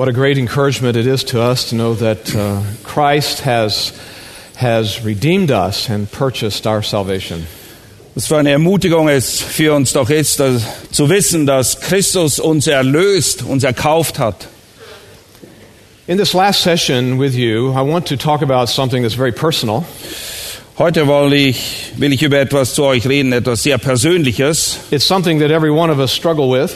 What a great encouragement it is to us to know that uh, Christ has, has redeemed us and purchased our salvation. Was für eine Ermutigung es für uns doch ist, dass, zu wissen, dass Christus uns erlöst, uns erkauft hat. In this last session with you, I want to talk about something that's very personal. Heute will ich, will ich über etwas zu euch reden, etwas sehr Persönliches. It's something that every one of us struggle with.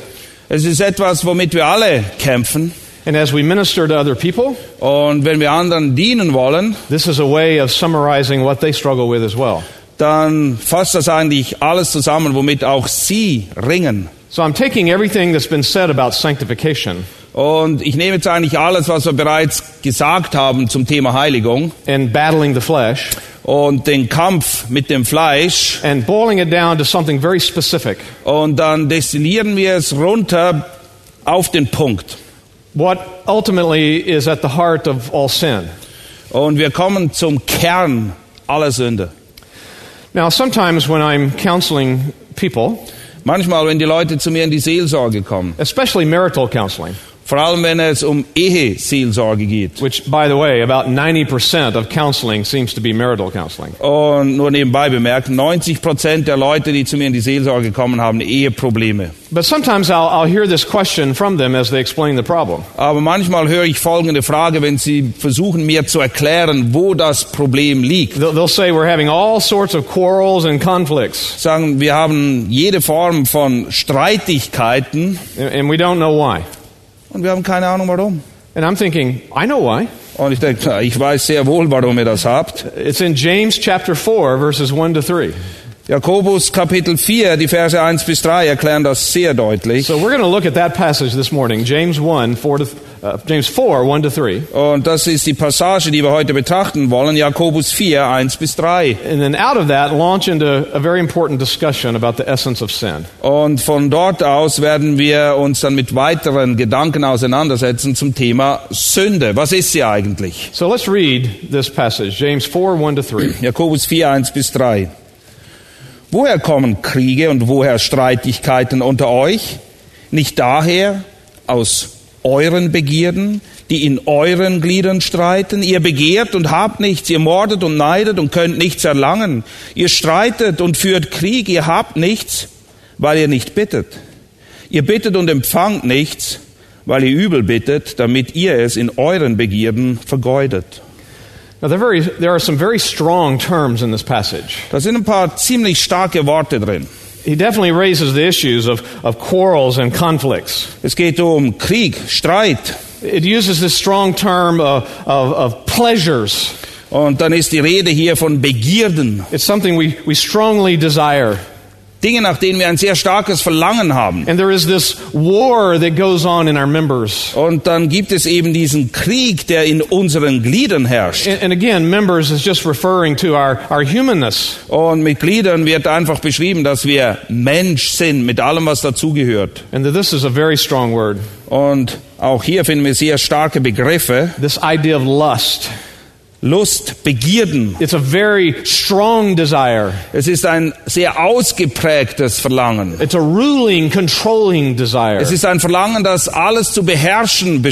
Es ist etwas, womit wir alle kämpfen. And as we minister to other people, Und wenn wir anderen dienen wollen, this is a way of summarizing what they struggle with as well. dann fasst das eigentlich alles zusammen, womit auch sie ringen. So I'm taking everything that's been said about sanctification Und ich nehme jetzt eigentlich alles, was wir bereits gesagt haben zum Thema Heiligung and battling the flesh und den Kampf mit dem Fleisch and boiling it down to something very specific. und dann destillieren wir es runter auf den Punkt. What ultimately is at the heart of all sin. Und wir kommen zum Kern aller Sünde. Now, sometimes when I'm counseling people, Manchmal, wenn die Leute zu mir in die Seelsorge kommen, especially marital counseling, vor allem wenn es um Eheseelsorge geht. which, by the way, about 90% of counseling seems to be marital counseling. Und nur nebenbei bemerkt, 90 Prozent der Leute, die zu mir in die Seelsorge kommen, haben Eheprobleme. But sometimes I'll, I'll hear this question from them as they explain the problem. Aber manchmal höre ich folgende Frage, wenn sie versuchen mir zu erklären, wo das Problem liegt. They'll, they'll say, We're having all sorts of quarrels and conflicts, Sagen, wir haben jede Form von Streitigkeiten and we don't know why. Und wir haben keine Ahnung warum. And I'm thinking, I know why. Und ich denke, ich weiß sehr wohl, warum ihr das habt. It's in James chapter 4, verses 1 to 3. Jakobus Kapitel 4, die Verse 1 bis 3 erklären das sehr deutlich. So we're going to look at that passage this morning, James 1, 4 to, uh, James 4, 1 to 3. Und das ist die Passage, die wir heute betrachten wollen, Jakobus 4, 1 bis 3. And then out of that, launch into a very important discussion about the essence of sin. Und von dort aus werden wir uns dann mit weiteren Gedanken auseinandersetzen zum Thema Sünde. Was ist sie eigentlich? So let's read this passage, James 4, 1 to 3. Jakobus 4, 1 bis 3. Woher kommen Kriege und woher Streitigkeiten unter euch? Nicht daher aus euren Begierden, die in euren Gliedern streiten. Ihr begehrt und habt nichts, ihr mordet und neidet und könnt nichts erlangen. Ihr streitet und führt Krieg, ihr habt nichts, weil ihr nicht bittet. Ihr bittet und empfangt nichts, weil ihr übel bittet, damit ihr es in euren Begierden vergeudet. Now, there, very, there are some very strong terms in this passage. Da sind ein paar ziemlich starke Worte drin. He definitely raises the issues of, of quarrels and conflicts. Es geht um Krieg, Streit. It uses this strong term of, of, of pleasures. Und dann ist die Rede hier von Begierden. It's something we, we strongly desire. Dinge, nach denen wir ein sehr starkes Verlangen haben. And there is this war that goes on in our members. Und dann gibt es eben diesen Krieg, der in unseren Gliedern herrscht. And, and again, members is just referring to our, our humanness. Und mit Gliedern wird einfach beschrieben, dass wir Mensch sind, mit allem, was dazugehört. And that this is a very strong word. Und auch hier finden wir sehr starke Begriffe. This idea of lust. Lust, Begierden. It's a very strong desire. Es ist ein sehr ausgeprägtes Verlangen. It's a ruling, controlling desire. Es ist ein Verlangen, das alles zu beherrschen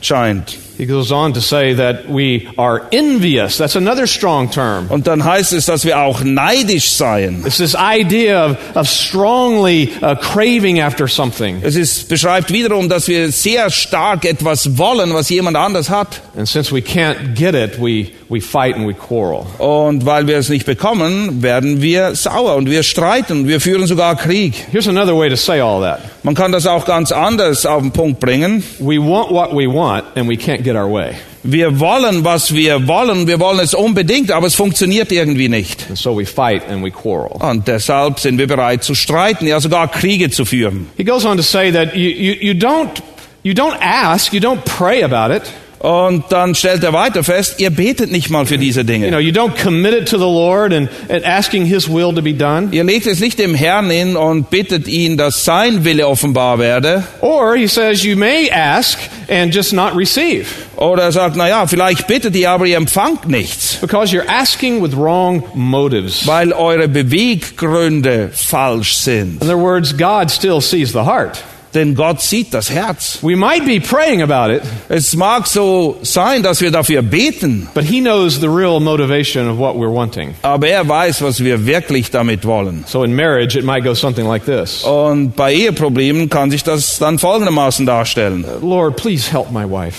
scheint. He goes on to say that we are envious. That's another strong term. Und dann heißt es, dass wir auch neidisch seien. It's this idea of, of strongly uh, craving after something. Es ist, beschreibt wiederum, dass wir sehr stark etwas wollen, was jemand anders hat. And since we can't get it, we, we fight and we quarrel. Und weil wir es nicht bekommen, werden wir sauer und wir streiten. Wir führen sogar Krieg. Here's another way to say all that. Man kann das auch ganz anders auf den Punkt bringen. We want what we want and we can't get our way. Wir wollen, was wir wollen. Wir wollen es unbedingt, aber es funktioniert irgendwie nicht. And so we fight and we quarrel. Und deshalb sind wir bereit zu streiten, ja sogar Kriege zu führen. He goes on to say that you, you, you, don't, you don't ask, you don't pray about it. Und dann stellt er weiter fest, ihr betet nicht mal für diese You Dinge. know, you don't commit it to the Lord and, and asking His will to be done. Ihr legt es nicht dem Herrn hin und bittet ihn, dass sein Wille offenbar werde. Or He says you may ask and just not receive Oder er sagt, na ja, vielleicht bittet ihr, aber ihr empfangt nichts, because you're asking with wrong motives. weil eure Beweggründe falsch sind. In other words, God still sees the heart. Denn Gott sieht das Herz. We might be praying about it, Es mag so sein, dass wir dafür beten, but He knows the real motivation of what we're wanting. aber er weiß, was wir wirklich damit wollen. So in marriage, it might go something like this Und bei Eheproblemen kann sich das dann folgendermaßen darstellen. Lord, please help my wife.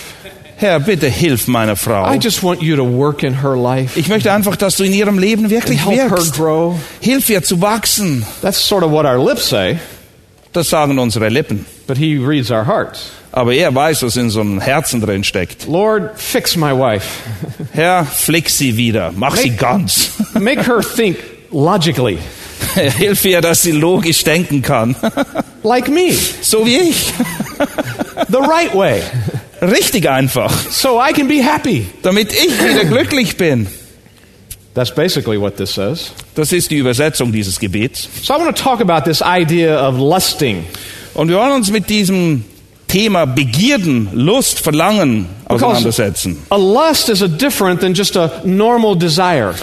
Herr, bitte hilf meiner Frau. I just want you to work in her life. Ich möchte einfach, dass du in ihrem Leben wirklich Help her wirkst. grow. Hilf ihr zu wachsen. That's sort of what our lips say, Das sagen unsere Lippen. but He reads our hearts. Aber er weiß, was in so einem Herzen drin steckt. Lord, fix my wife. Herr, flick sie wieder. Mach sie ganz. Make her think logically, Hilf ihr, dass sie logisch denken kann. like me, So wie ich. the right way, Richtig einfach. so I can be happy. Damit ich wieder glücklich bin. That's basically what this says. Das ist die Übersetzung dieses Gebets. So I want to talk about this idea of lusting. Und wir wollen uns mit diesem Thema Begierden, Lust, Verlangen auseinandersetzen. a lust is a different than just a normal desire.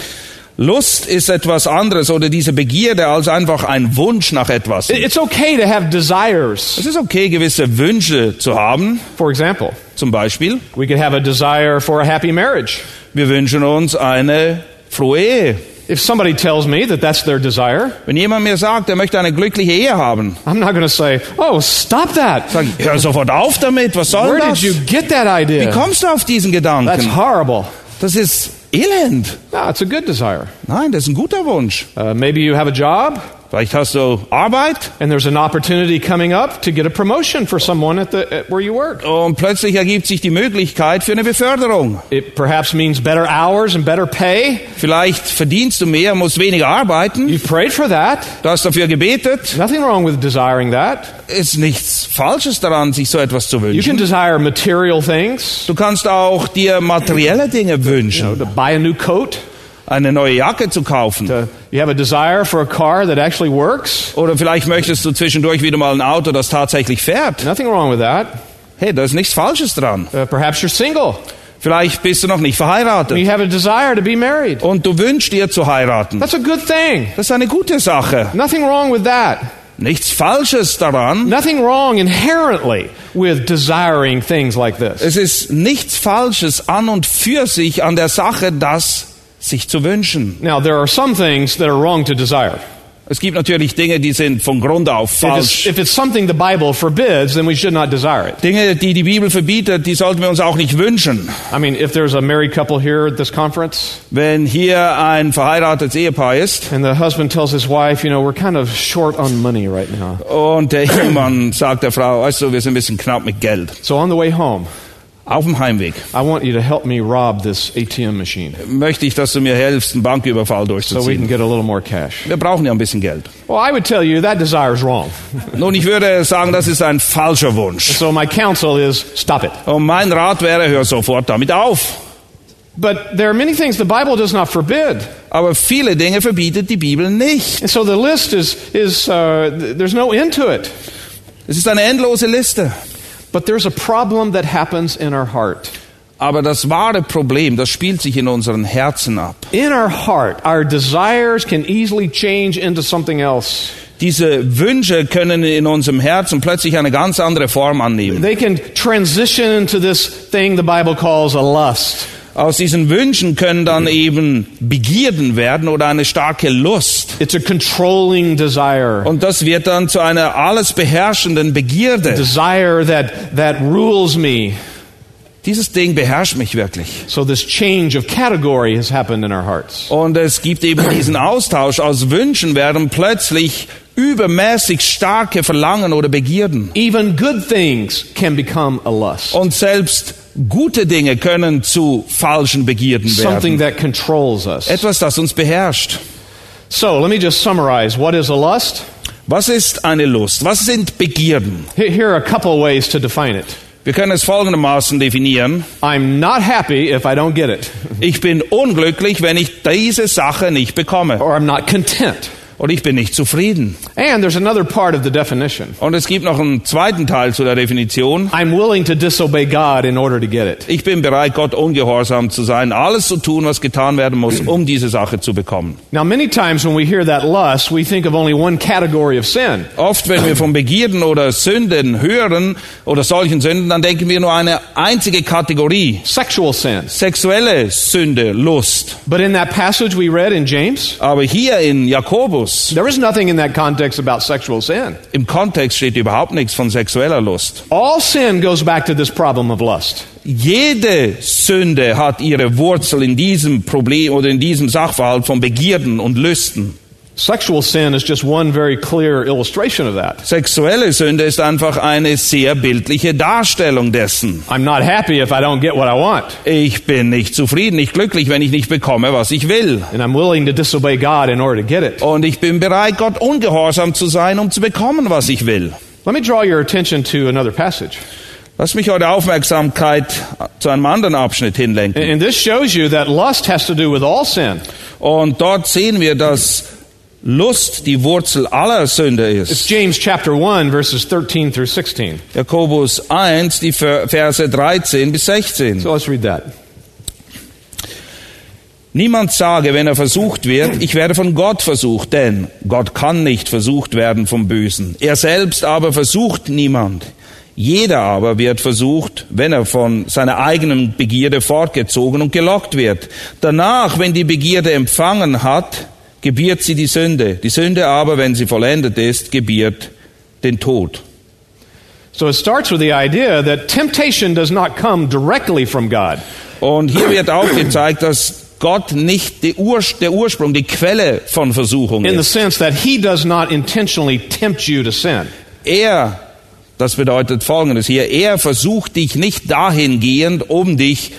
Lust ist etwas anderes oder diese Begierde als einfach ein Wunsch nach etwas. It- It's okay to have desires. Es ist okay, gewisse Wünsche zu haben. For example, Zum Beispiel, we could have a desire for a happy marriage. wir wünschen uns eine frohe If somebody tells me that that's their desire, Wenn jemand mir sagt, er möchte eine glückliche Ehe haben, I'm not going to say, "Oh, stop that." ich, hör sofort auf damit, was soll Where das? did you get that idea? Wie kommst du auf diesen That's Gedanken? horrible. Das ist elend. No, it's a good desire. Nein, das ist ein guter Wunsch. Uh, maybe you have a job Vielleicht hast du Arbeit and there's an opportunity coming up to get a promotion for someone at the at where you work. und plötzlich ergibt sich die Möglichkeit für eine Beförderung. It perhaps means better hours and better pay. Vielleicht verdienst du mehr, musst weniger arbeiten. You've prayed for that. Du hast dafür gebetet. Nothing wrong with desiring that. Ist nichts Falsches daran, sich so etwas zu You can wünschen. desire material things, Du kannst auch dir materielle Dinge you know, wünschen. to buy a new coat. Eine neue Jacke zu kaufen. To, you have a desire for a car that actually works. Oder vielleicht möchtest du zwischendurch wieder mal ein Auto, das tatsächlich fährt. Nothing wrong with that. Hey, da ist nichts Falsches dran. Uh, perhaps you're single. Vielleicht bist du noch nicht verheiratet. You have a desire to be married. Und du wünschst dir zu heiraten. That's a good thing. Das ist eine gute Sache. Nothing wrong with that. Nichts Falsches daran. Nothing wrong inherently with desiring things like this. Es ist nichts Falsches an und für sich an der Sache, das sich zu wünschen. Now, there are some things that are wrong to desire. Es gibt natürlich Dinge, die sind von Grund auf If it's, falsch. if it's something the Bible forbids, then we should not desire it. Dinge, die die Bibel verbietet, die sollten wir uns auch nicht wünschen. I mean, if there's a married couple here at this conference, Wenn hier ein verheiratetes Ehepaar ist and the husband tells his wife, you know, we're kind of short on money right now. und der Ehemann sagt der Frau, weißt du, wir sind ein bisschen knapp mit Geld. So on the way home, Auf dem Heimweg I want you to help me rob this ATM machine möchte ich, dass du mir hilfst, einen Banküberfall so we can durchzuziehen. get a little more cash. Wir brauchen ja ein bisschen Geld. Well, I would tell you that desire is wrong. Nun, ich würde sagen, das ist ein falscher Wunsch. So my counsel is stop it. Und mein Rat wäre, hör sofort damit auf. But there are many things the Bible does not forbid. Aber viele Dinge verbietet die Bibel nicht. And so the list is, is uh, th- there's no end to it. Es ist eine endlose Liste. But there's a problem that happens in our heart. Aber das wahre Problem, das spielt sich in unseren Herzen ab. In our heart, our desires can easily change into something else. Diese Wünsche können in unserem Herzen plötzlich eine ganz andere Form annehmen. They can transition into this thing the Bible calls a lust. Aus diesen Wünschen können dann eben Begierden werden oder eine starke Lust. It's a controlling desire. Und das wird dann zu einer alles beherrschenden Begierde. Desire that, that rules me. Dieses Ding beherrscht mich wirklich. So this change of category has happened in our hearts. Und es gibt eben diesen Austausch. Aus Wünschen werden plötzlich übermäßig starke Verlangen oder Begierden. Even good things can become a lust. Und selbst gute Dinge können zu falschen Begierden Something werden. that controls us. Etwas, das uns beherrscht. So let me just summarize. What is a lust? Was ist eine Lust? Was sind Begierden? Here here are a couple ways to define it. Wir können es folgendermaßen definieren. I'm not happy if I don't get it, Ich bin unglücklich, wenn ich diese Sache nicht bekomme. or I'm not content. Und ich bin nicht zufrieden. And there's another part of the definition. Und es gibt noch einen zweiten Teil zu der Definition. I'm willing to disobey God in order to get it. Ich bin bereit, Gott ungehorsam zu sein, alles zu tun, was getan werden muss, um diese Sache zu bekommen. Now, many times when we hear that lust, we think of only one category of sin. Oft, wenn wir von Begierden oder Sünden hören oder solchen Sünden, dann denken wir nur eine einzige Kategorie. Sexual sin. Sexuelle Sünde, Lust. But in that passage we read in James, Aber hier in Jakobus, there is nothing in that context about sexual sin. im Kontext steht überhaupt nichts von sexueller Lust. All sin goes back to this problem of lust. Jede Sünde hat ihre Wurzel in diesem Problem oder in diesem Sachverhalt von Begierden und Lüsten. Sexual sin is just one very clear illustration of that. Sexuelle Sünde ist einfach eine sehr bildliche Darstellung dessen. I'm not happy if I don't get what I want, Ich bin nicht zufrieden, nicht glücklich, wenn ich nicht bekomme, was ich will. and I'm willing to disobey God in order to get it. Und ich bin bereit, Gott ungehorsam zu sein, um zu bekommen, was ich will. Let me draw your attention to another passage. Lass mich eure Aufmerksamkeit zu einem anderen Abschnitt hinlenken. And this shows you that lust has to do with all sin. Und dort sehen wir, dass Lust die Wurzel aller Sünde It's ist. James chapter 1, verses 13 through 16. Jakobus 1, die Verse 13 bis 16. So let's read that. Niemand sage, wenn er versucht wird, ich werde von Gott versucht, denn Gott kann nicht versucht werden vom Bösen. Er selbst aber versucht niemand. Jeder aber wird versucht, wenn er von seiner eigenen Begierde fortgezogen und gelockt wird. Danach, wenn die Begierde empfangen hat, gebiert sie die Sünde. Die Sünde aber, wenn sie vollendet ist, gebiert den Tod. So it starts with the idea that temptation does not come directly from God. Und hier wird aufgezeigt, dass Gott nicht Ur der Ursprung, die Quelle von Versuchung in the sense that he does not intentionally tempt you to sin. Er, das bedeutet Folgendes hier, er versucht dich nicht dahingehend, um dich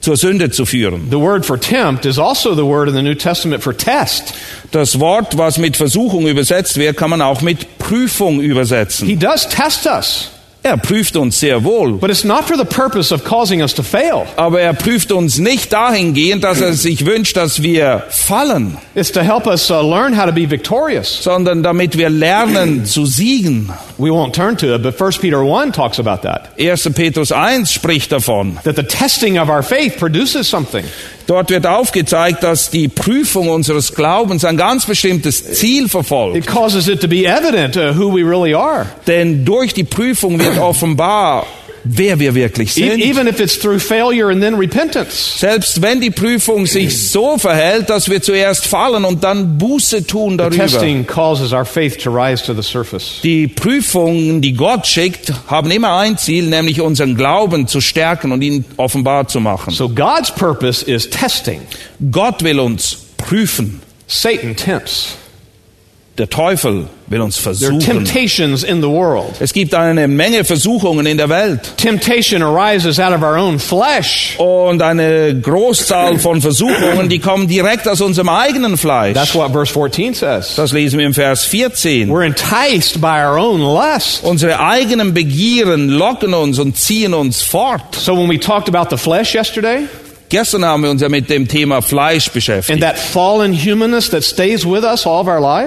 zur Sünde zu führen. The word for tempt is also the word in the New Testament for test. Das Wort, was mit Versuchung übersetzt wird, kann man auch mit Prüfung übersetzen. He does test us, Er prüft uns sehr wohl, but it's not for the purpose of causing us to fail. aber er prüft uns nicht dahingehend, dass er sich wünscht, dass wir fallen, It's to help us uh, learn how to be victorious. sondern damit wir lernen zu siegen. We won't turn to it, but 1 Peter 1 talks about that. 1. Petrus 1 spricht davon. That the testing of our faith produces something. Dort wird aufgezeigt, dass die Prüfung unseres Glaubens ein ganz bestimmtes Ziel verfolgt. It causes it to be evident uh, who we really are. Denn durch die Prüfung wird offenbar, wer wir wirklich E- sind. even if it's through failure and then repentance. Selbst wenn die Prüfung sich so verhält, dass wir zuerst fallen und dann Buße tun The darüber. testing causes our faith to rise to the surface. Die Prüfungen, die Gott schickt, haben immer ein Ziel, nämlich unseren Glauben zu stärken und ihn offenbar zu machen. So God's purpose is testing. Gott will uns prüfen. Satan tempts. Der Teufel will uns There are versuchen. temptations in the world. Es gibt eine Menge Versuchungen in der Welt. Temptation arises out of our own flesh. Und eine Großzahl von Versuchungen, die kommen direkt aus unserem eigenen Fleisch. That's what verse 14 says. Das lesen wir im Vers 14. We're enticed by our own lust. Unsere eigenen Begieren locken uns und ziehen uns fort. So when we talked about the flesh yesterday Gestern haben wir uns ja mit dem Thema Fleisch beschäftigt.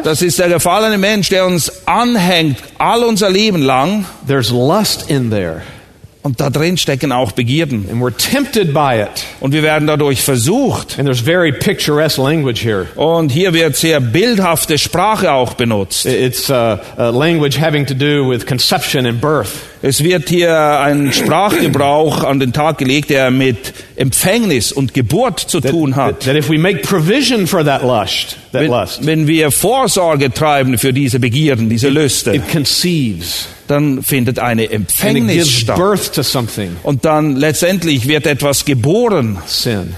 Das ist der gefallene Mensch, der uns anhängt, all unser Leben lang. there's lust in there. Und da drin stecken auch Begierden. And we're tempted by it. Und wir werden dadurch versucht. And there's very picturesque language here. Und hier wird sehr bildhafte Sprache auch benutzt. It's uh, language having to do with conception and birth. Es wird hier ein Sprachgebrauch an den Tag gelegt, der mit Empfängnis und Geburt zu tun That, hat. that if we make provision for that lust, that Wenn, lust, wenn wir Vorsorge treiben für diese Begierden, diese Lüste, it conceives dann findet eine it Empfängnis statt. Und dann letztendlich wird etwas geboren, sin.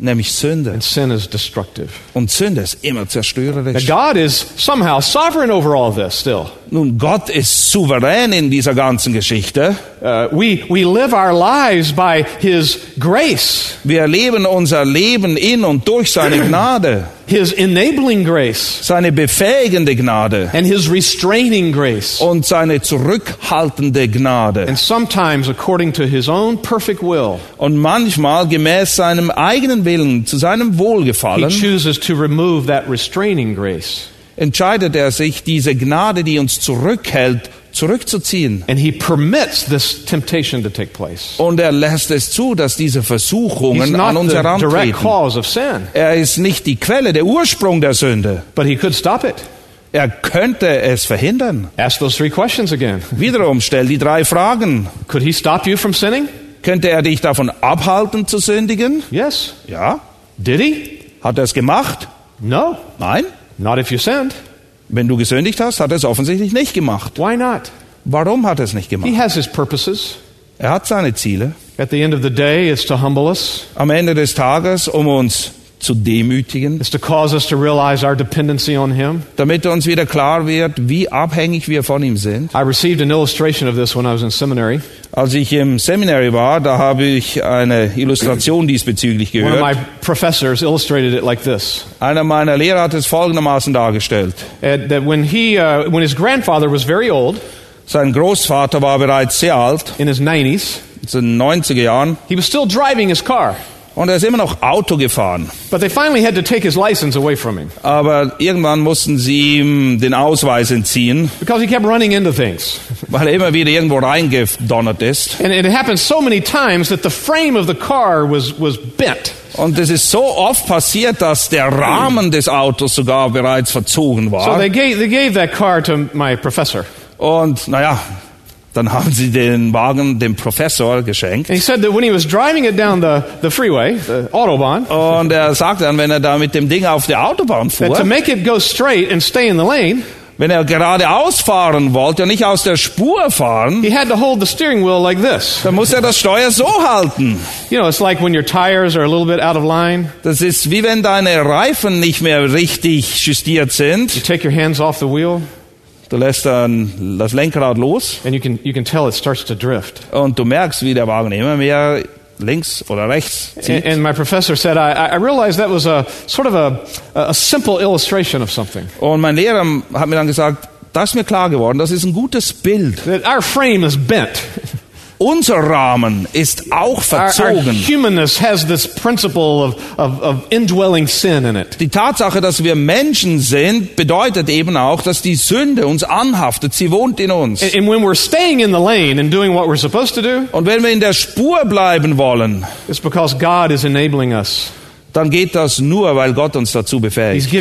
Nämlich Sünde. And sin is destructive. Und Sünde ist immer Now, zerstörerisch. God is somehow sovereign over all this still. Nun, Gott ist souverän in dieser ganzen Geschichte. Uh, we, we live our lives by His grace. Wir leben unser Leben in und durch seine Gnade. His enabling grace seine befähigende Gnade and His restraining grace. und seine zurückhaltende Gnade. And sometimes according to His own perfect will, Und manchmal gemäß seinem eigenen Willen, zu seinem He Wohlgefallen, chooses to remove that restraining grace. entscheidet er sich, diese Gnade, die uns zurückhält, zurückzuziehen. And He permits this temptation to take place. Und er lässt es zu, dass diese Versuchungen an uns herantreten. Er ist nicht die Quelle, der Ursprung der Sünde. but He could stop it. Er könnte es verhindern. Ask those three questions again. Wiederum stell die drei Fragen. Could He stop you from sinning? Könnte er dich davon abhalten zu sündigen? Yes. Ja. Did He? Hat er es gemacht? No. Nein. Not if you sinned. Wenn du gesündigt hast, hat er es offensichtlich nicht gemacht. Why not? Warum hat er es nicht He gemacht? has His purposes. Er hat seine Ziele. At the end of the day, it's to humble us. Am Ende des Tages, um uns zu demütigen, It's to cause us to realize our dependency on Him. damit uns wieder klar wird, wie abhängig wir von ihm sind. I received an illustration of this when I was in seminary. Als ich im Seminary war, da habe ich eine Illustration diesbezüglich One of my gehört. professors illustrated it like this: Einer meiner Lehrer hat es folgendermaßen dargestellt. uh, that when he, uh, when his grandfather was very old, Sein Großvater war bereits sehr alt, in his 90s, in den 90er Jahren, he was still driving his car, und er ist immer noch Auto gefahren. but they finally had to take his license away from him Aber irgendwann mussten sie ihm den Ausweis entziehen, because he kept running into things. weil er immer wieder irgendwo reingedonnert ist. And it happened so many times that the frame of the car was, was bent. Und es ist so oft passiert, dass der Rahmen des Autos sogar bereits verzogen So war. they gave, they gave that car to my professor. Und naja, dann haben sie den Wagen dem Professor geschenkt. And he said that when he was driving it down the, the freeway, the Autobahn, Und er sagte dann, wenn er da mit dem Ding auf der Autobahn that to fuhr, make it go straight and stay in the lane, wenn er geradeaus fahren wollte und nicht aus der Spur fahren, he had to hold the steering wheel like this. dann muss er das Steuer so halten. You know, it's like when your tires are a little bit out of line, Das ist wie wenn deine Reifen nicht mehr richtig justiert you sind. take your hands off the wheel, Du lässt dann das Lenkrad los and you can, you can tell it starts to drift. und du merkst, wie der Wagen immer mehr links oder rechts zieht. and my professor said, I, I realized that was a sort of a, a simple illustration of something. Und mein Lehrer hat mir dann gesagt, das ist mir klar geworden, das ist ein gutes Bild. That our frame is bent. Unser Rahmen ist auch verzogen. humanness has this principle of, of, of indwelling sin in it. Die Tatsache, dass wir Menschen sind, bedeutet eben auch, dass die Sünde uns anhaftet. Sie wohnt in uns. And, and when we're staying in the lane and doing what we're supposed to do, Und wenn wir in der Spur bleiben wollen, it's because God is enabling us. dann geht das nur, weil Gott uns dazu befähigt.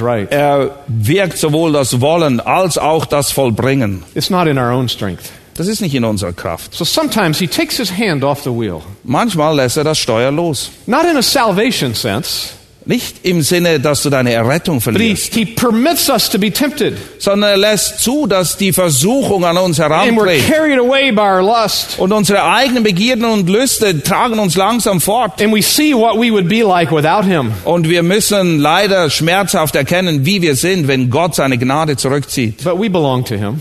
right. Er wirkt sowohl das Wollen als auch das Vollbringen. It's not in our own strength. Das ist nicht in unserer Kraft. So sometimes He takes His hand off the wheel. Manchmal lässt er das Steuer los. Not in a salvation sense, Nicht im Sinne, dass du deine Errettung He, verlierst, he permits us to be tempted. sondern er lässt zu, dass die Versuchung an uns And we're herantritt. carried away by our lust. Und unsere eigenen Begierden und Lüste tragen uns langsam fort. And we see what we would be like without Him. Und wir müssen leider schmerzhaft erkennen, wie wir sind, wenn Gott seine Gnade zurückzieht. But we belong to Him.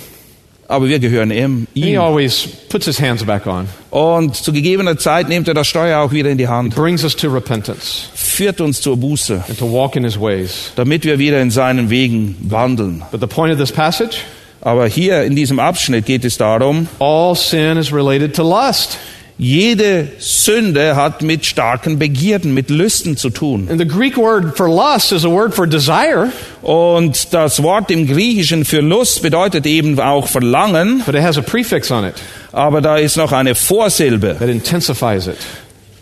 Aber wir gehören ihm. He always puts His hands back on, Und zu gegebener Zeit nimmt er das Steuer auch wieder in die Hand, brings us to repentance führt uns zur Buße, and to walk in His ways. damit wir wieder in seinen Wegen wandeln. But the point of this passage Aber hier in diesem Abschnitt geht es darum, all sin is related to lust. Jede Sünde hat mit starken Begierden, mit Lüsten zu tun. And the Greek word for lust is a word for desire, Und das Wort im Griechischen für Lust bedeutet eben auch Verlangen, but it has a prefix on it aber da ist noch eine Vorsilbe, that intensifies it.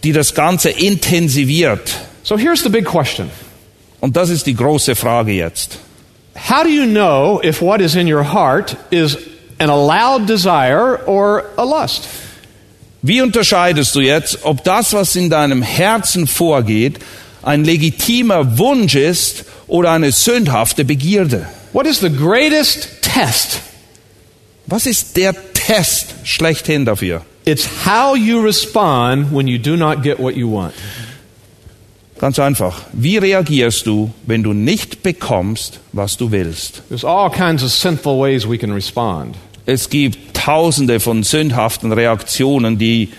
die das Ganze intensiviert. So here's the big question Und das ist die große Frage jetzt. How do you know if what is in your heart is an allowed desire or a lust? Wie unterscheidest du jetzt, ob das, was in deinem Herzen vorgeht, ein legitimer Wunsch ist oder eine sündhafte Begierde? What is the greatest test? Was ist der Test schlechthin dafür? It's how you respond when you do not get what you want. Ganz einfach. Wie reagierst du, wenn du nicht bekommst, was du willst? There's all kinds of sinful ways we can respond. Es gibt tausende von sündhaften Reaktionen, die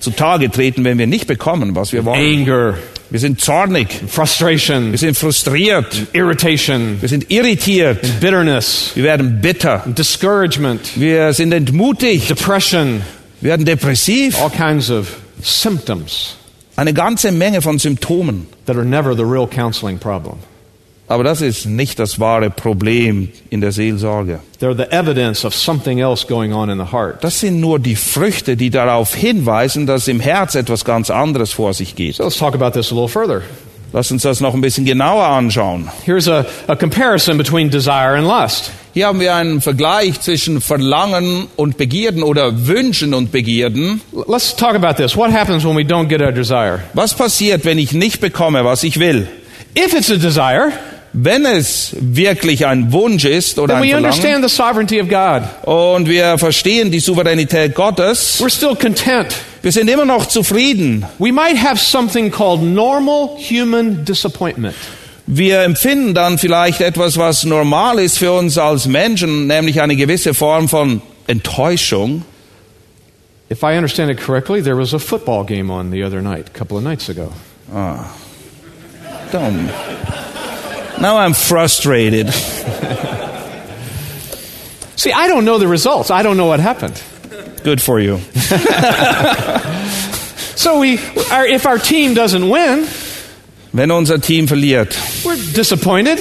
zutage treten, wenn wir nicht bekommen, was wir wollen. Anger, Wir sind zornig. frustration, Wir sind frustriert. irritation, Wir sind irritiert. bitterness, Wir werden bitter. discouragement, Wir sind entmutigt. depression, Wir werden depressiv. all kinds of symptoms Eine ganze Menge von Symptomen. that are never the real counseling problem. Aber das ist nicht das wahre Problem in der Seelsorge. They're the evidence of something else going on in the heart. Das sind nur die Früchte, die darauf hinweisen, dass im Herz etwas ganz anderes vor sich geht. So let's talk about this a little further. Lass uns das noch ein bisschen genauer anschauen. A, a comparison between desire and lust. Hier haben wir einen Vergleich zwischen Verlangen und Begierden oder Wünschen und Begierden. L- Let's talk about this. What happens when we don't get our desire? Was passiert, wenn ich nicht bekomme, was ich will? If it's a desire, Wenn es wirklich ein Wunsch ist oder ein Verlangen und wir verstehen die Souveränität Gottes, We're still content. wir sind immer noch zufrieden. Wir empfinden dann vielleicht etwas, was normal ist für uns als Menschen, nämlich eine gewisse Form von Enttäuschung. If I understand it correctly, there was a football game on the other night, a couple of nights ago. Dumm. Now I'm frustrated. See, I don't know the results. I don't know what happened. Good for you. So we, our, if our team doesn't win, Wenn unser Team verliert, we're disappointed.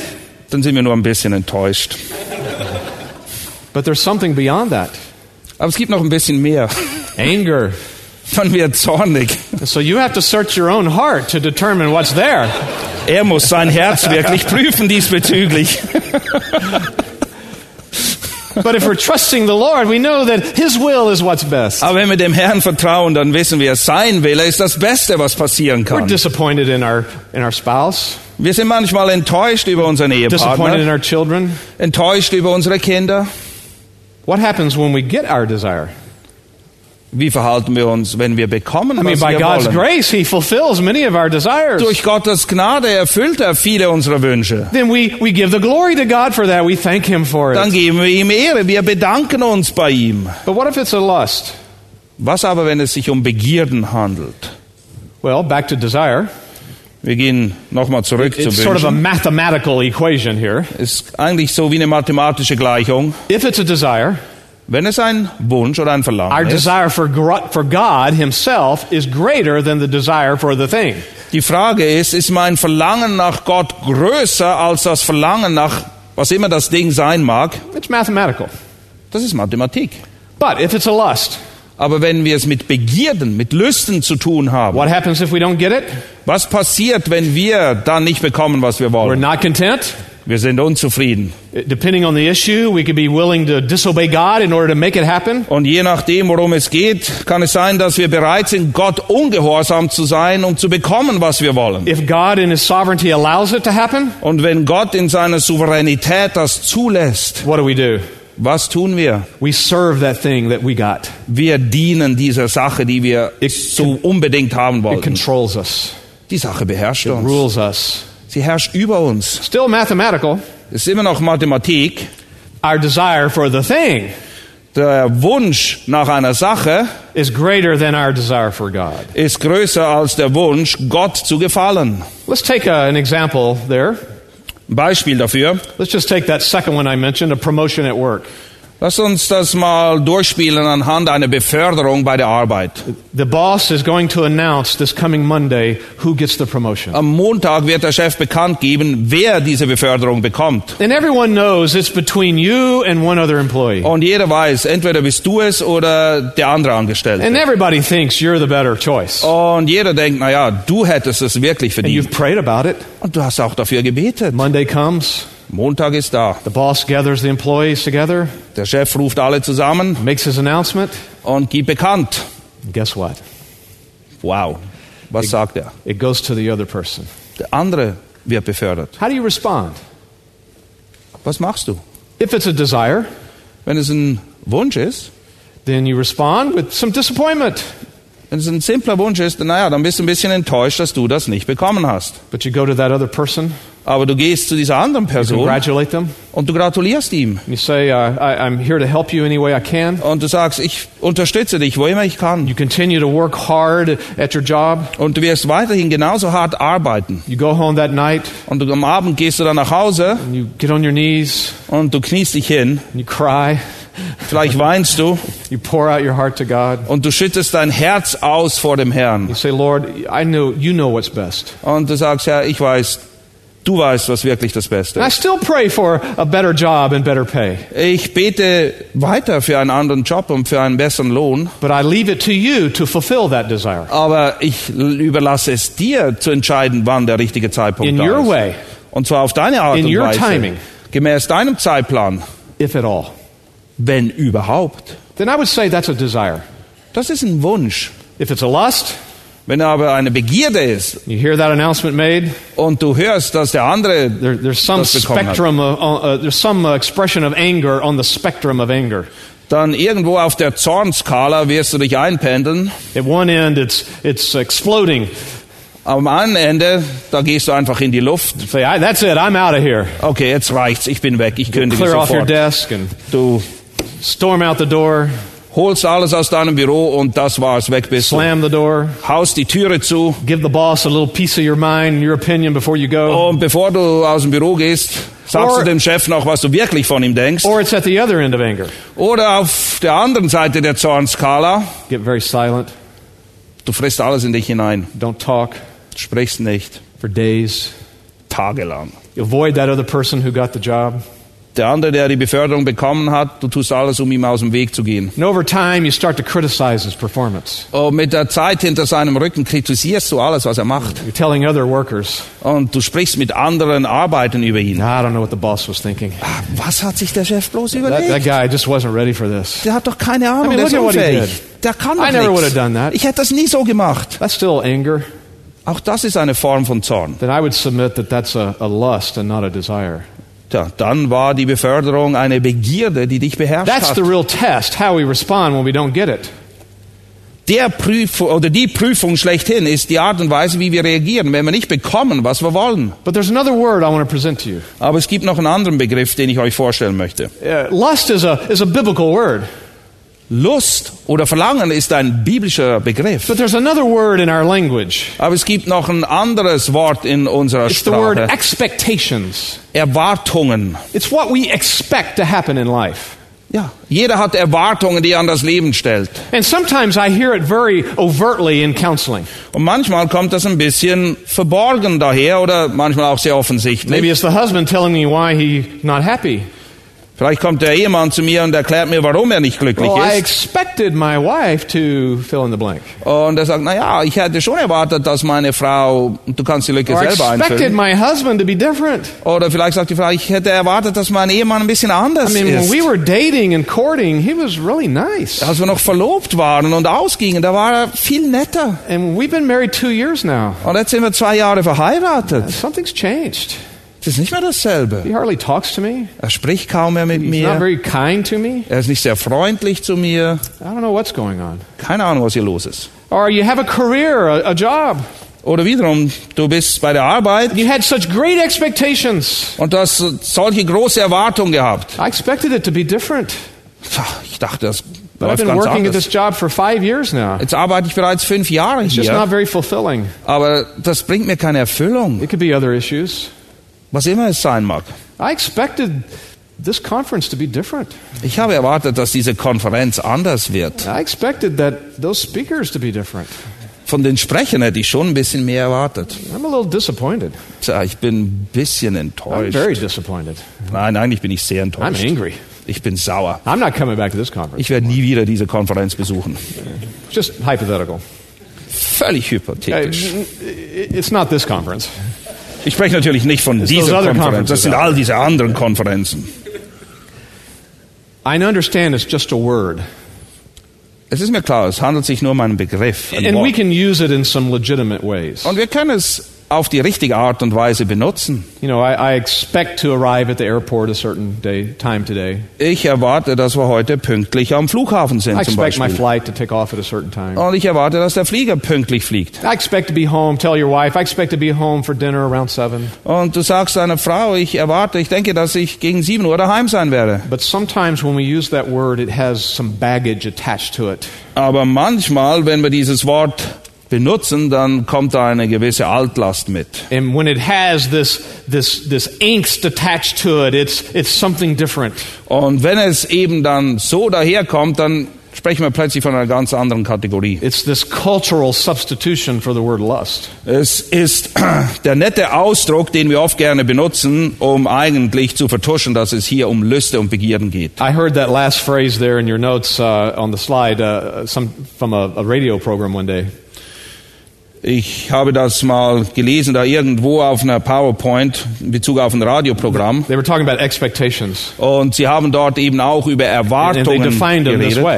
dann sind wir nur ein bisschen enttäuscht. But there's something beyond that. Aber es gibt noch ein bisschen mehr. Anger. Dann wird zornig. So you have to search your own heart to determine what's there. Er muss sein Herz wirklich prüfen diesbezüglich. But if we're trusting the Lord, we know that His will is what's best. Aber wenn wir dem Herrn vertrauen, dann wissen wir, sein Wille ist das Beste, was passieren We're kann. disappointed in our, in our spouse, Wir sind manchmal enttäuscht über unseren disappointed in Ehepartner, our children. enttäuscht über unsere Kinder. What happens when we get our desire? Wie verhalten wir uns, wenn wir bekommen, I mean, was by wir God's wollen? grace, He fulfills many of our desires. Durch Gottes Gnade erfüllt er viele unserer Wünsche. Then we, we give the glory to God for that. We thank Him for Dann it. geben wir ihm Ehre, wir bedanken uns bei ihm. But what if it's a lust? Was aber, wenn es sich um Begierden handelt? Well, back to desire. Wir gehen nochmal zurück zu It's sort of a Wünschen. mathematical equation here. Ist eigentlich so wie eine mathematische Gleichung. If it's a desire, Wenn es ein Wunsch oder ein our Verlangen ist, desire for, for God Himself is greater than the desire for the thing. die Frage ist, ist mein Verlangen nach Gott größer als das Verlangen nach was immer das Ding sein mag? It's mathematical. Das ist Mathematik. But if it's a lust, Aber wenn wir es mit Begierden, mit Lüsten zu tun haben, what happens if we don't get it? was passiert, wenn wir dann nicht bekommen, was wir We're wollen? not content. Wir sind unzufrieden. Depending on the issue, we could be willing to disobey God in order to make it happen. Und je nachdem, worum es geht, kann es sein, dass wir bereit sind, Gott ungehorsam zu sein, um zu bekommen, was wir wollen. If God in His sovereignty allows it to happen, Und wenn Gott in seiner Souveränität das zulässt, what do we do? was tun wir? We serve that thing that we got. Wir dienen dieser Sache, die wir so unbedingt haben It wollten. controls us. Die Sache beherrscht It uns. rules us. Sie herrscht über uns. Still mathematical. Ist immer noch Mathematik. Our desire for the thing Der Wunsch nach einer Sache is greater than our desire for God. ist größer als der Wunsch, Gott zu gefallen. Let's take a, an example there. Beispiel dafür. Let's just take that second one I mentioned, a promotion at work. Lass uns das mal durchspielen anhand einer Beförderung bei der Arbeit. The boss is going to announce this coming Monday who gets the promotion. Am Montag wird der Chef bekannt geben, wer diese Beförderung bekommt. And everyone knows it's between you and one other employee. Und jeder weiß, entweder bist du es oder der andere Angestellte. And everybody thinks you're the better choice. Und jeder denkt, na ja, du hättest es wirklich And you've verdient. prayed about it. Und du hast auch dafür gebetet. Monday comes, Montag ist da. the boss gathers the employees together, Der Chef ruft alle zusammen makes his announcement. und gibt bekannt. And guess what? Wow. Was sagt er? It goes to the other person. Der andere wird befördert. How do you respond? Was machst du? If it's a desire, Wenn es ein Wunsch ist, then you respond with some disappointment. Wenn es ein simpler Wunsch ist, naja, dann bist du ein bisschen enttäuscht, dass du das nicht bekommen hast. But you go to that other person, Aber du gehst zu dieser anderen Person und du gratulierst ihm. say, uh, I, I'm here to help you any way I can. Und du sagst, ich unterstütze dich, wo immer ich kann. You continue to work hard at your job. Und du wirst weiterhin genauso hart arbeiten. You go home that night, Und du, am Abend gehst du dann nach Hause and you get on your knees, und du kniest dich hin. and you cry. Vielleicht weinst du You pour out your heart to God. und du schüttest dein Herz aus vor dem Herrn. You say, Lord, I know you know what's best. Und du sagst, Herr, ich weiß, du weißt, was wirklich das Beste And I ist. still pray for a better job and better pay. Ich bete weiter für einen anderen Job und für einen besseren Lohn, But I leave it to you to fulfill that desire aber ich überlasse es dir zu entscheiden, wann der richtige Zeitpunkt in da your ist. way, Und zwar auf deine Art In und Weise, timing. gemäß deinem Zeitplan, if at all. Wenn überhaupt. Then I would say that's a desire. Das ist ein Wunsch. If it's a lust, Wenn aber eine Begierde ist you hear that announcement made, und du hörst, dass der andere there, there's some das bekommen hat, spectrum of, uh, uh, there's some uh, expression of anger on the spectrum of anger. dann irgendwo auf der Zornskala wirst du dich einpendeln. At one end, it's, it's exploding. Am einen Ende, da gehst du einfach in die Luft. Say, that's it, I'm out of here. Okay, jetzt reicht's, ich bin weg, ich kündige Clear off your sofort. desk and Du storm out the door, holst alles aus deinem Büro und das war's, weg bist du. slam the door, Haust die Türe zu give the boss a little piece of your mind your opinion before you go. und bevor du aus dem Büro gehst, sagst Or- du dem Chef noch, was du wirklich von ihm denkst. Or it's at the other end of anger. Oder auf der anderen Seite der Zornskala, Get very silent, du frisst alles in dich hinein, don't talk sprichst nicht, for days. tagelang. You avoid that other person who got the job. Der andere, der die Beförderung bekommen hat, du tust alles, um ihm aus dem Weg zu gehen. And over time, you start to criticize his performance. Und mit der Zeit hinter seinem Rücken kritisierst du alles, was er macht. You're telling other workers, Und du sprichst mit anderen Arbeiten über ihn. I don't know what the boss was thinking. Ah, Was hat sich der Chef bloß That, that überlegt? guy just wasn't ready for this. Der hat doch keine Ahnung, I mean, der ist unfähig. Der kann doch I never would have done that. Ich hätte das nie so gemacht. That's still anger. Auch das ist eine Form von Zorn. Then I would submit that that's a, a lust and not a desire. Tja, dann war die Beförderung eine Begierde, die dich beherrscht That's hat. the real test, how we respond when we don't get it. Der Prüf oder die Prüfung schlechthin ist die Art und Weise, wie wir reagieren, wenn wir nicht bekommen, was wir wollen. But there's another word I want to present to you. Aber es gibt noch einen anderen Begriff, den ich euch vorstellen möchte. Uh, lust is a, is a biblical word, Lust oder Verlangen ist ein biblischer Begriff. but there's another word in our language. Aber es gibt noch ein anderes Wort in unserer It's the word Sprache. expectations. Erwartungen. It's what we expect to happen in life. Ja, jeder hat Erwartungen, die er an das Leben stellt. And sometimes I hear it very overtly in counseling. Und manchmal kommt das ein bisschen verborgen daher oder manchmal auch sehr offensichtlich. Maybe it's the husband telling me why he's not happy. Vielleicht kommt der Ehemann zu mir und erklärt mir, warum er nicht glücklich Well, I ist. expected my wife to fill in the blank. Und er sagt, na ja, ich hätte schon erwartet, dass meine Frau, du kannst die Lücke Or I selber expected einfüllen. my husband to be different. Oder vielleicht sagt die Frau, ich hätte erwartet, dass mein Ehemann ein bisschen anders I mean, when ist. we were dating and courting, he was really nice. Als wir noch verlobt waren und ausgingen, da war er viel netter. And we've been married two years now. Und jetzt sind wir zwei Jahre verheiratet. Something's changed. Es ist nicht mehr dasselbe. He hardly talks to me. Er spricht kaum mehr mit He's not mir. very kind to me. Er ist nicht sehr freundlich zu mir. I don't know what's going on. Keine Ahnung, was hier los ist. Or you have a career, a, a job. Oder wiederum, du bist bei der Arbeit You had such great expectations. und du hast solche große Erwartungen gehabt. I expected it to be different. Ich dachte, das But I've been working at anders. this job for five years now. Jetzt arbeite ich bereits fünf Jahre It's just hier, not very fulfilling. aber das bringt mir keine Erfüllung, It could be other issues. Was immer es sein mag. I expected this conference to be different. Ich habe erwartet, dass diese Konferenz anders wird. I expected that those speakers to be different. Von den Sprechern hätte ich schon ein bisschen mehr erwartet. I'm a little disappointed. Tja, ich bin ein bisschen enttäuscht. very disappointed. Nein, eigentlich bin ich sehr I'm enttäuscht. Ich bin sauer. I'm not coming back to this conference. Ich werde nie wieder diese Konferenz besuchen. Just hypothetical. Völlig hypothetisch. It's not this conference. Ich spreche natürlich nicht von dieser Konferenz. Das sind all diese anderen Konferenzen. I understand it's just a word. Es ist mir klar, es handelt sich nur um einen Begriff. Ein And we Wort. can use it in some legitimate ways. Und wir können es auf die richtige Art und Weise benutzen. You know, I, I expect to arrive at the airport a certain day, time today. Ich erwarte, dass wir heute pünktlich am Flughafen I sind zum expect my Beispiel. flight to take off at a certain time. Und ich erwarte, dass der Flieger pünktlich fliegt. I expect to be home. Tell your wife, I expect to be home for dinner around 7. Und du sagst deiner Frau, ich erwarte, ich denke, dass ich gegen 7 Uhr daheim sein werde. But sometimes when we use that word, it has some baggage attached to it. Aber manchmal, wenn wir dieses Wort benutzen, dann kommt da eine gewisse Altlast mit. And when it has this, this, this angst attached to it, it's, it's something different. Und wenn es eben dann so daherkommt, dann sprechen wir plötzlich von einer ganz anderen Kategorie. It's this cultural substitution for the word lust. Es ist der nette Ausdruck, den wir oft gerne benutzen, um eigentlich zu vertuschen, dass es hier um Lüste und Begierden geht. I heard that last phrase there in your notes uh, on the slide uh, some, from a, a radio program one day. Ich habe das mal gelesen, da irgendwo auf einer PowerPoint in Bezug auf ein Radioprogramm. They were talking about expectations. Und sie haben dort eben auch über And they Erwartungen this way.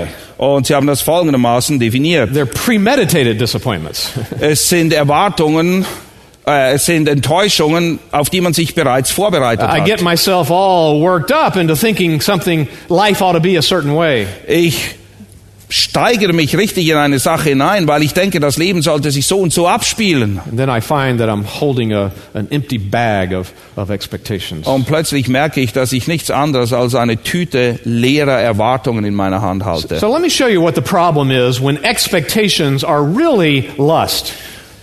geredet. Und sie haben das folgendermaßen definiert. They're premeditated disappointments. Es sind Erwartungen, äh, es sind Enttäuschungen, auf die man sich bereits vorbereitet I get hat. myself all worked up into thinking something, life ought to be a certain way. Ich steigere mich richtig in eine Sache hinein, weil ich denke, das Leben sollte sich so und so abspielen. A, of, of. Und plötzlich merke ich, dass ich nichts anderes als eine Tüte leerer Erwartungen in meiner Hand halte. So let me show you what the problem is when expectations are really lust.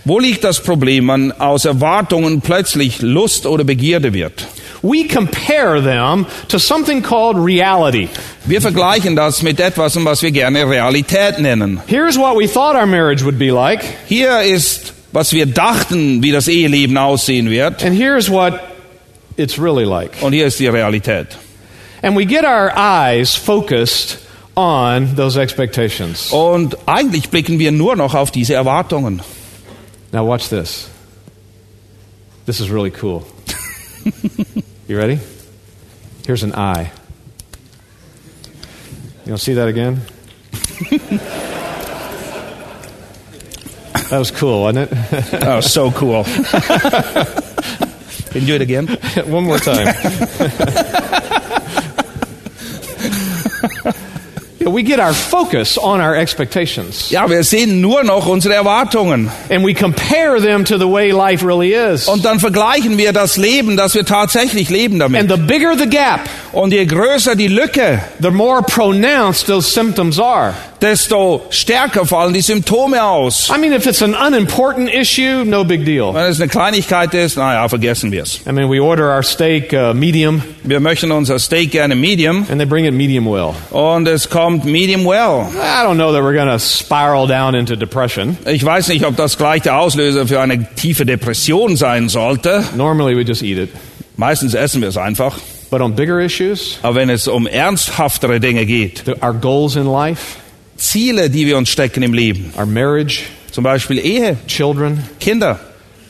Wo liegt das Problem, wenn aus Erwartungen plötzlich Lust oder Begierde wird? We compare them to something called reality. Wir vergleichen das mit etwas, um was wir gerne Realität nennen. Here's what we thought our marriage would be like, Hier ist, was wir dachten, wie das Eheleben aussehen wird. and here's what it's really like. Und hier ist die Realität. And we get our eyes focused on those expectations. Und eigentlich blicken wir nur noch auf diese Erwartungen. Now, watch this. This is really cool. you ready? Here's an eye. You to see that again? that was cool, wasn't it? Oh, so cool. Can you do it again? One more time. We get our focus on our expectations. Ja, wir sehen nur noch unsere Erwartungen. And we compare them to the way life really is. Und dann vergleichen wir das Leben, das wir tatsächlich leben damit. And the bigger the gap, Und je größer die Lücke, the more pronounced those symptoms are. Desto stärker fallen die Symptome aus. I mean, if it's an unimportant issue, no big deal. Wenn es eine Kleinigkeit ist, naja, vergessen wir es. I mean, we order our steak uh, medium, Wir möchten unser Steak gerne medium and they bring it medium well. und es kommt medium well. I don't know that we're going to spiral down into depression. Ich weiß nicht, ob das gleich der Auslöser für eine tiefe Depression sein sollte. Normally, we just eat it. Meistens essen wir es einfach. But on bigger issues, Aber wenn es um ernsthaftere Dinge geht, our goals in life, Ziele, die wir uns stecken im Leben, our marriage, zum Beispiel Ehe, children, Kinder,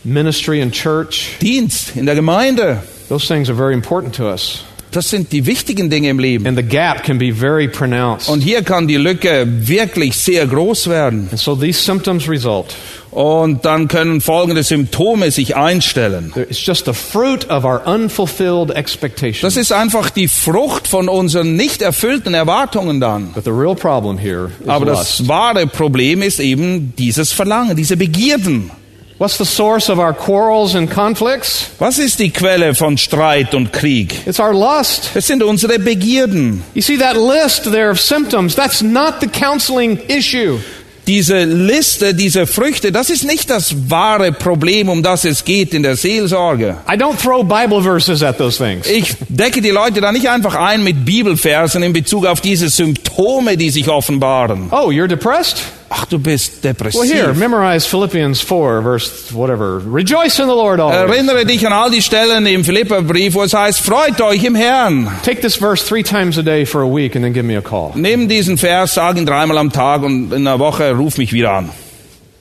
ministry, and church, Dienst in der Gemeinde, those things are very important to us. Das sind die wichtigen Dinge im Leben. And the gap can be very pronounced. Und hier kann die Lücke wirklich sehr groß werden. And so these symptoms result. Und dann können folgende Symptome sich einstellen. It's just the fruit of our unfulfilled expectations. Das ist einfach die Frucht von unseren nicht erfüllten Erwartungen dann. But the real problem here is Aber das wahre Problem ist eben dieses Verlangen, diese Begierden. What's the source of our quarrels and conflicts? Was ist die Quelle von Streit und Krieg? It's our lust. Es sind unsere Begierden. You see that list there of symptoms? That's not the counseling issue. Diese Liste, diese Früchte, das ist nicht das wahre Problem, um das es geht in der Seelsorge. I don't throw Bible verses at those things. Ich decke die Leute da nicht einfach ein mit Bibelversen in Bezug auf diese Symptome, die sich offenbaren. Oh, you're depressed? Ach, du bist depressiv. Well, here, memorize Philippians 4, verse whatever. Rejoice in the Lord always. Erinnere dich an all die Stellen im Philipperbrief, wo es heißt, freut euch im Herrn. Take this verse three times a day for a week and then give me a call. Nimm diesen Vers, sag ihn dreimal am Tag und in einer Woche ruf mich wieder an.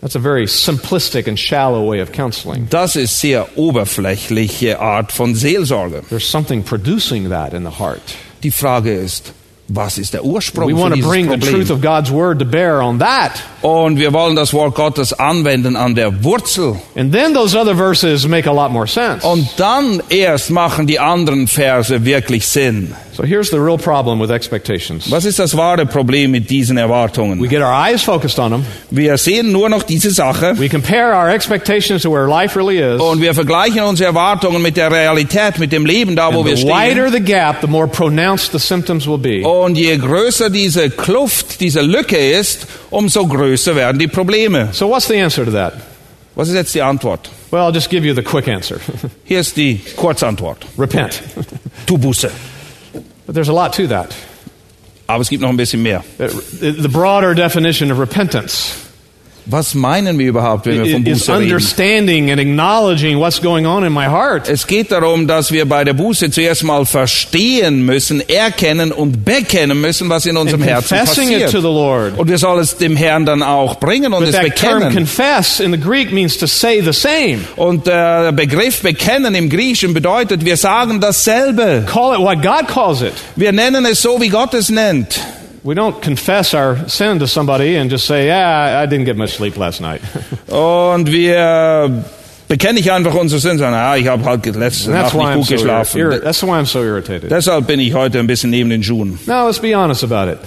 That's a very simplistic and shallow way of counseling. Das ist sehr oberflächliche Art von Seelsorge. There's something producing that in the heart. Die Frage ist, Was ist der Ursprung We dieses bring the Problem? truth of God's word to bear on that. Und wir wollen das Wort Gottes anwenden an der Wurzel. And then those other verses make a lot more sense. Und dann erst machen die anderen Verse wirklich Sinn. So here's the real problem with expectations. Was ist das wahre Problem mit diesen Erwartungen? We get our eyes focused on them. Wir sehen nur noch diese Sache We compare our expectations to where life really is. und wir vergleichen unsere Erwartungen mit der Realität, mit dem Leben da, wo And wir the stehen. wider the gap, the more pronounced the symptoms will be. Und je größer diese Kluft, diese Lücke ist, umso größer werden die Probleme. So what's the answer to that? Was ist jetzt die Antwort? Well, I'll just give you the quick answer. Hier ist die Kurzantwort. Repent. Tu Buße. But there's a lot to that. Aber es gibt noch ein bisschen mehr. The broader definition of repentance Was meinen wir überhaupt, wenn wir von is Buße reden? Es geht darum, dass wir bei der Buße zuerst mal verstehen müssen, erkennen und bekennen müssen, was in unserem And Herzen passiert. Und wir sollen es dem Herrn dann auch bringen und But es bekennen. confess in the Greek means to say the same. Und der Begriff bekennen im Griechischen bedeutet, wir sagen dasselbe. Call it what God calls it. Wir nennen es so, wie Gott es nennt. We don't confess our sin to somebody and just say, yeah, I didn't get much sleep last night. Und wir bekennen nicht einfach unsere Sünden, sondern ah, ich habe halt letzte Nacht why, nicht I'm gut so geschlafen. irri- that's why I'm so irritated. Deshalb bin ich heute ein bisschen neben den Schuhen. Now, let's be honest about it.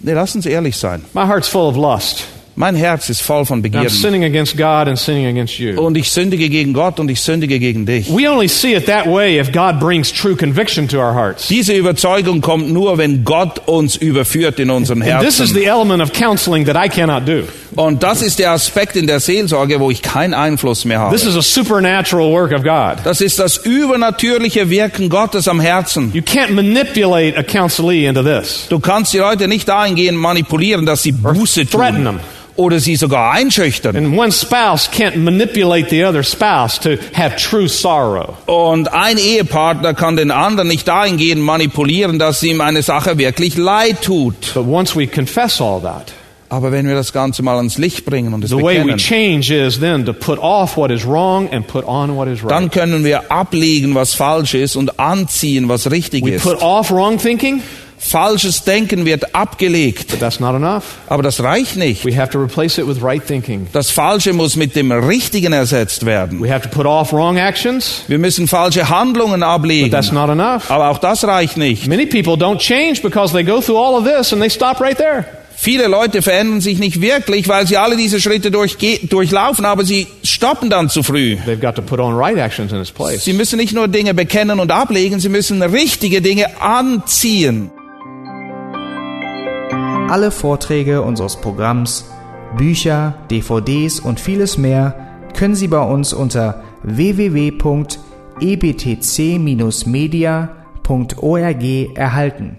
Nee, lass uns ehrlich sein. My heart's full of lust. Mein Herz ist voll von And I'm Begierden. sinning against God and sinning against you. Und ich sündige gegen Gott und ich sündige gegen dich. We only see it that way if God brings true conviction to our hearts. Diese Überzeugung kommt nur, wenn Gott uns überführt in unseren And this is the element of counseling that I cannot do. Und das ist der Aspekt in der Seelsorge, wo ich keinen Einfluss mehr habe. This is a supernatural work of God. Das ist das übernatürliche Wirken Gottes am Herzen. You can't manipulate a counselee into this. Du kannst die Leute nicht dahingehend manipulieren, dass sie Buße threaten them. tun. Oder sie sogar einschüchtern. And one spouse can't manipulate the other spouse to have true sorrow. Und ein Ehepartner kann den anderen nicht dahingehend manipulieren, dass ihm eine Sache wirklich leid tut. But once we confess all that, Aber wenn wir das Ganze mal ans Licht bringen und es the way we bekennen, change is then to put off what is wrong and put on what is dann right. können wir ablegen, was falsch ist und anziehen, was richtig We ist. put off wrong thinking, Falsches Denken wird abgelegt, but that's not enough. aber das reicht nicht. We have to replace it with right thinking. Das Falsche muss mit dem Richtigen ersetzt werden. We have to put off wrong actions, Wir müssen falsche Handlungen but ablegen, that's not enough. aber auch das reicht nicht. Many people don't change because they go through all of this and they stop right there. Viele Leute verändern sich nicht wirklich, weil sie alle diese Schritte durchge- durchlaufen, aber sie stoppen dann zu früh. They've got to put on right actions in its place. Sie müssen nicht nur Dinge bekennen und ablegen, sie müssen richtige Dinge anziehen. Alle Vorträge unseres Programms, Bücher, DVDs und vieles mehr können Sie bei uns unter www.ebtc-media.org erhalten.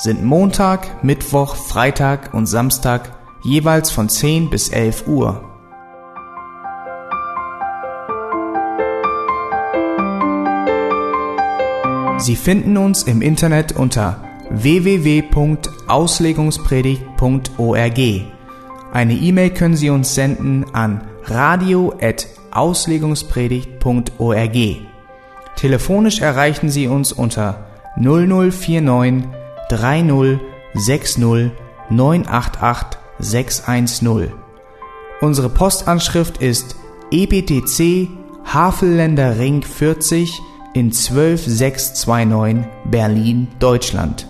sind Montag, Mittwoch, Freitag und Samstag jeweils von 10 bis 11 Uhr. Sie finden uns im Internet unter www.auslegungspredigt.org. Eine E-Mail können Sie uns senden an radio@auslegungspredigt.org. Telefonisch erreichen Sie uns unter 0049 30 60 988 610. Unsere Postanschrift ist EBTC Havelländer Ring 40 in 12629 Berlin, Deutschland.